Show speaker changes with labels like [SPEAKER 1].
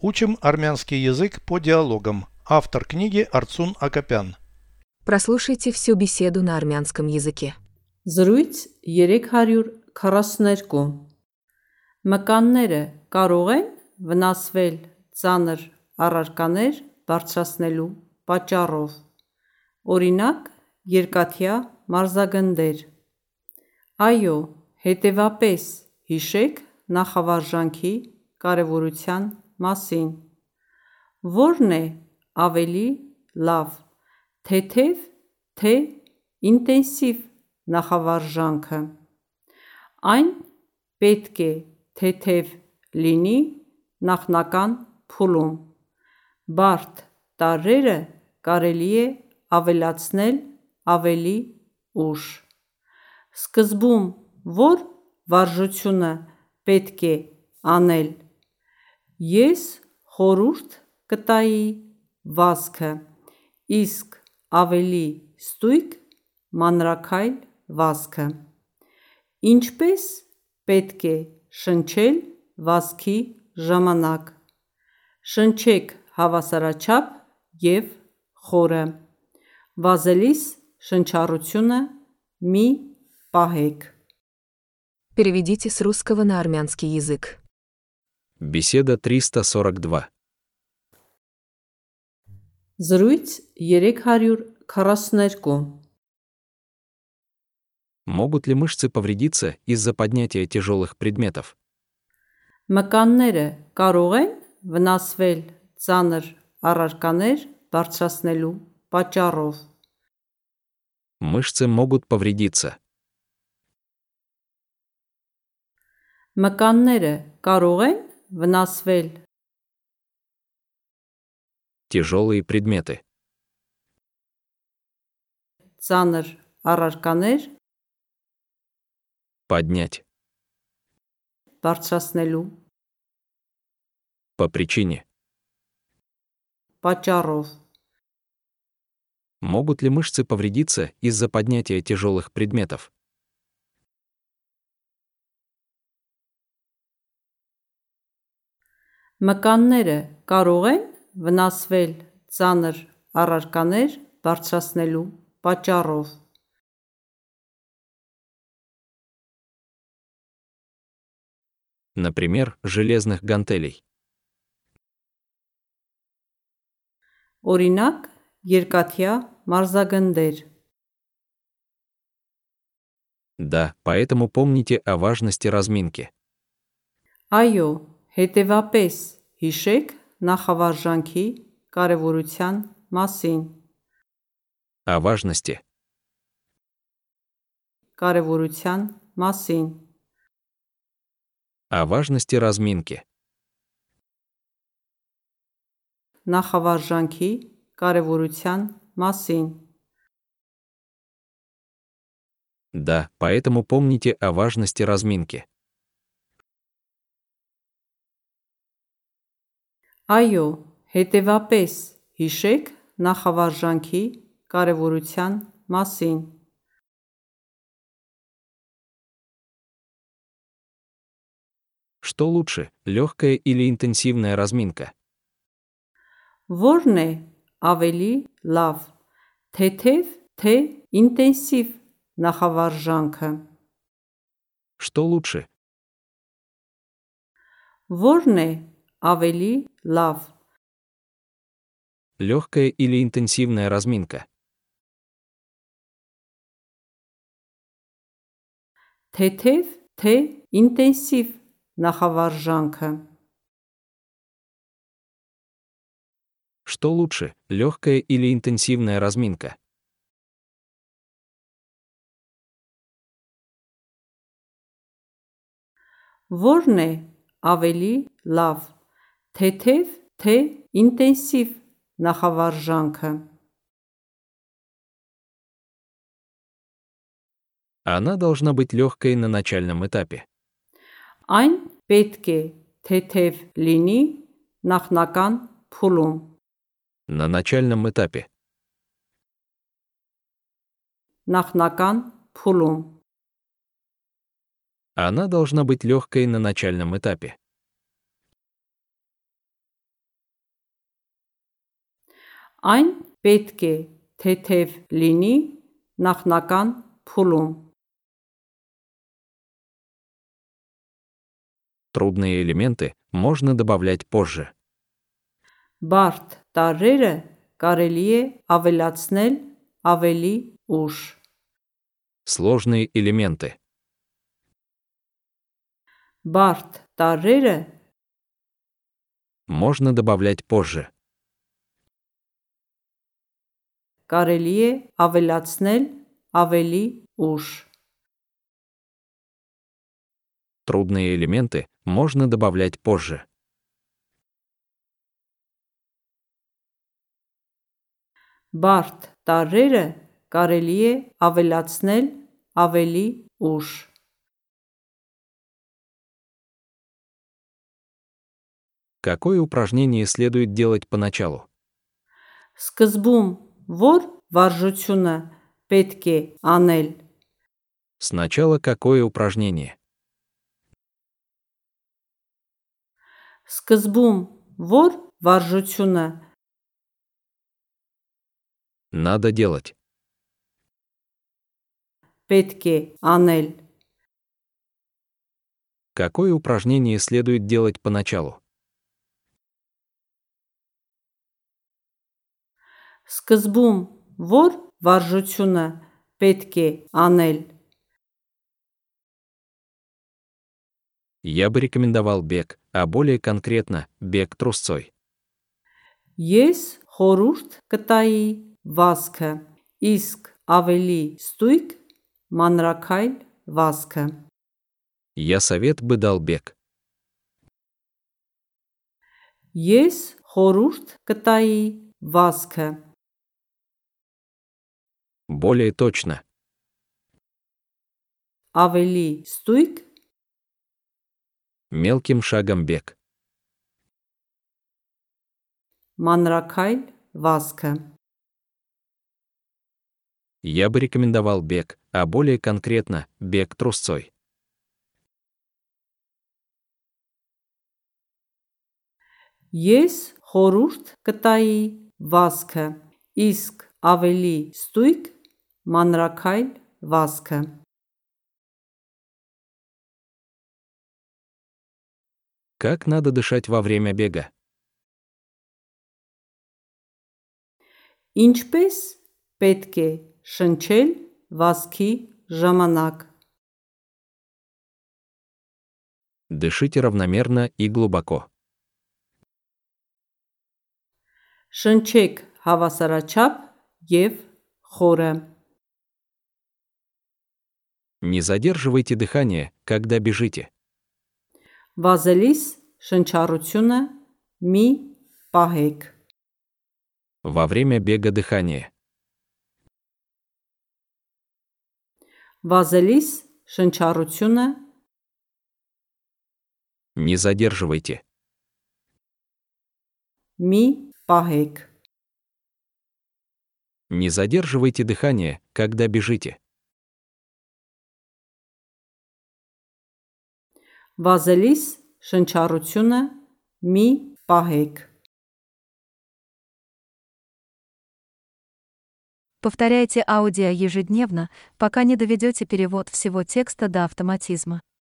[SPEAKER 1] Учим армянский язык по диалогам. Автор книги Арцун Акопян.
[SPEAKER 2] Прослушайте всю беседу на армянском языке.
[SPEAKER 3] Զրույց 342 Մկանները կարող են վնասվել ծանր առարկաներ բարձրացնելու պատճառով։ Օրինակ, երկաթյա մարզագնդեր։ Այո, հետևապես հիշեք նախավարժանքի կարևորության մասին։ Որն է ավելի լավ, թեթև թե ինտենսիվ նախավարժանքը։ Այն պետք է թեթև լինի նախնական փուլում։ Բարդ տարրերը կարելի է ավելացնել ավելի ուշ։ Սկզբում որ վարժությունը պետք է անել։ Ես խորհուրդ կտայի վազքը, իսկ ավելի ստույգ մանրաքայլ վազքը։ Ինչպես պետք է շնչել վազքի ժամանակ։ Շնչեք հավասարաչափ և խորը։ Վազելիս շնչառությունը մի պահեք։
[SPEAKER 2] Переведите с русского на армянский язык.
[SPEAKER 4] Беседа 342.
[SPEAKER 3] Զրույց 342
[SPEAKER 4] Могут ли мышцы повредиться из-за поднятия тяжелых предметов?
[SPEAKER 3] Մկանները կարող են վնասվել ծանր առարկաներ բարձրացնելու պատճառով։
[SPEAKER 4] Мышцы могут повредиться.
[SPEAKER 3] Մկանները կարող են в Насвель.
[SPEAKER 4] Тяжелые предметы.
[SPEAKER 3] Цанер Арарканер.
[SPEAKER 4] Поднять.
[SPEAKER 3] Парчаснелю.
[SPEAKER 4] По причине.
[SPEAKER 3] Почаров.
[SPEAKER 4] Могут ли мышцы повредиться из-за поднятия тяжелых предметов?
[SPEAKER 3] Մկանները կարող են վնասվել ծանր առարկաներ բարձրացնելու պատճառով։
[SPEAKER 4] Например, железных гантелей.
[SPEAKER 3] Օրինակ, երկաթյա մարզագնդեր։
[SPEAKER 4] Да, поэтому помните о важности разминки.
[SPEAKER 3] Այո, հետևապես հիշեք նախավարժանքի կարևորության մասին։
[SPEAKER 4] О важности.
[SPEAKER 3] Կարևորության մասին։
[SPEAKER 4] О важности разминки.
[SPEAKER 3] Նախավարժանքի կարևորության մասին։
[SPEAKER 4] Да, поэтому помните о важности разминки.
[SPEAKER 3] Այո, հետևապես հիշեք նախավարժանքի կարևորության մասին։
[SPEAKER 4] Что лучше, легкая или интенсивная разминка?
[SPEAKER 3] Որն է ավելի լավ, թեթև թե ինտենսիվ նախավարժանքը։
[SPEAKER 4] Что лучше,
[SPEAKER 3] Որն է ավելի լավ,
[SPEAKER 4] легкая или интенсивная разминка?
[SPEAKER 3] թեթև թե ինտենսիվ նախավարժանքը։
[SPEAKER 4] Что лучше, легкая или интенсивная разминка?
[SPEAKER 3] Որն է ավելի լավ, թեթև թե ինտենսիվ նախավարժանքը։
[SPEAKER 4] Она должна быть легкой на начальном этапе.
[SPEAKER 3] Այն պետք է թեթև լինի նախնական փուլում։
[SPEAKER 4] На начальном этапе.
[SPEAKER 3] Նախնական փուլում։
[SPEAKER 4] Она должна быть легкой на начальном этапе.
[SPEAKER 3] Այն պետք է թեթև լինի նախնական փուլում։
[SPEAKER 4] Трудные элементы можно добавлять позже.
[SPEAKER 3] Բարդ տարրերը կարելի է ավելացնել ավելի ուշ։
[SPEAKER 4] Сложные элементы.
[SPEAKER 3] Բարդ տարրերը
[SPEAKER 4] Можно добавлять позже.
[SPEAKER 3] կարելի է ավելացնել ավելի ուշ։
[SPEAKER 4] Трудные элементы можно добавлять позже.
[SPEAKER 3] Բարդ տարրերը կարելի է ավելացնել ավելի ուշ։
[SPEAKER 4] Какое упражнение следует делать поначалу?
[SPEAKER 3] Սկզբում որ վարժությունը պետք է անել։
[SPEAKER 4] Сначала какое упражнение?
[SPEAKER 3] Սկզբում որ վարժությունը
[SPEAKER 4] Надо делать.
[SPEAKER 3] պետք է անել։
[SPEAKER 4] Какое упражнение следует делать поначалу?
[SPEAKER 3] Սկզբում որ վարժությունը պետք է անել։
[SPEAKER 4] Я бы рекомендовал бег, а более конкретно бег трусцой.
[SPEAKER 3] Ես խորուրդ կտայի վազքը, իսկ ավելի ստույգ մանրակայլ վազքը։
[SPEAKER 4] Я совет бы дал бег.
[SPEAKER 3] Ես խորուրդ կտայի վազքը,
[SPEAKER 4] Более точно.
[SPEAKER 3] ավելի ստույգ
[SPEAKER 4] Мелким шагом бег.
[SPEAKER 3] մանրակայլ վազքը։
[SPEAKER 4] Я бы рекомендовал бег, а более конкретно бег трусцой.
[SPEAKER 3] Ես խորուրդ կտայի վազքը, իսկ ավելի ստույգ մանրակայլ վազքը։
[SPEAKER 4] Как надо дышать во время бега?
[SPEAKER 3] Ինչպես պետք է շնչել վազքի ժամանակ։
[SPEAKER 4] Дышите равномерно и глубоко.
[SPEAKER 3] Շնչեք հավասարաչափ եւ խորը։
[SPEAKER 4] Не задерживайте дыхание, когда бежите.
[SPEAKER 3] Վազելիս շնչառությունը մի պահեք։
[SPEAKER 4] Во время бега дыхание.
[SPEAKER 3] Վազելիս շնչառությունը
[SPEAKER 4] Не задерживайте.
[SPEAKER 3] մի պահեք։
[SPEAKER 4] Не задерживайте дыхание, когда бежите.
[SPEAKER 3] Վազելիս շնչառությունը մի պահեք։
[SPEAKER 5] Повторяйте аудио ежедневно, пока не доведете перевод всего текста до автоматизма.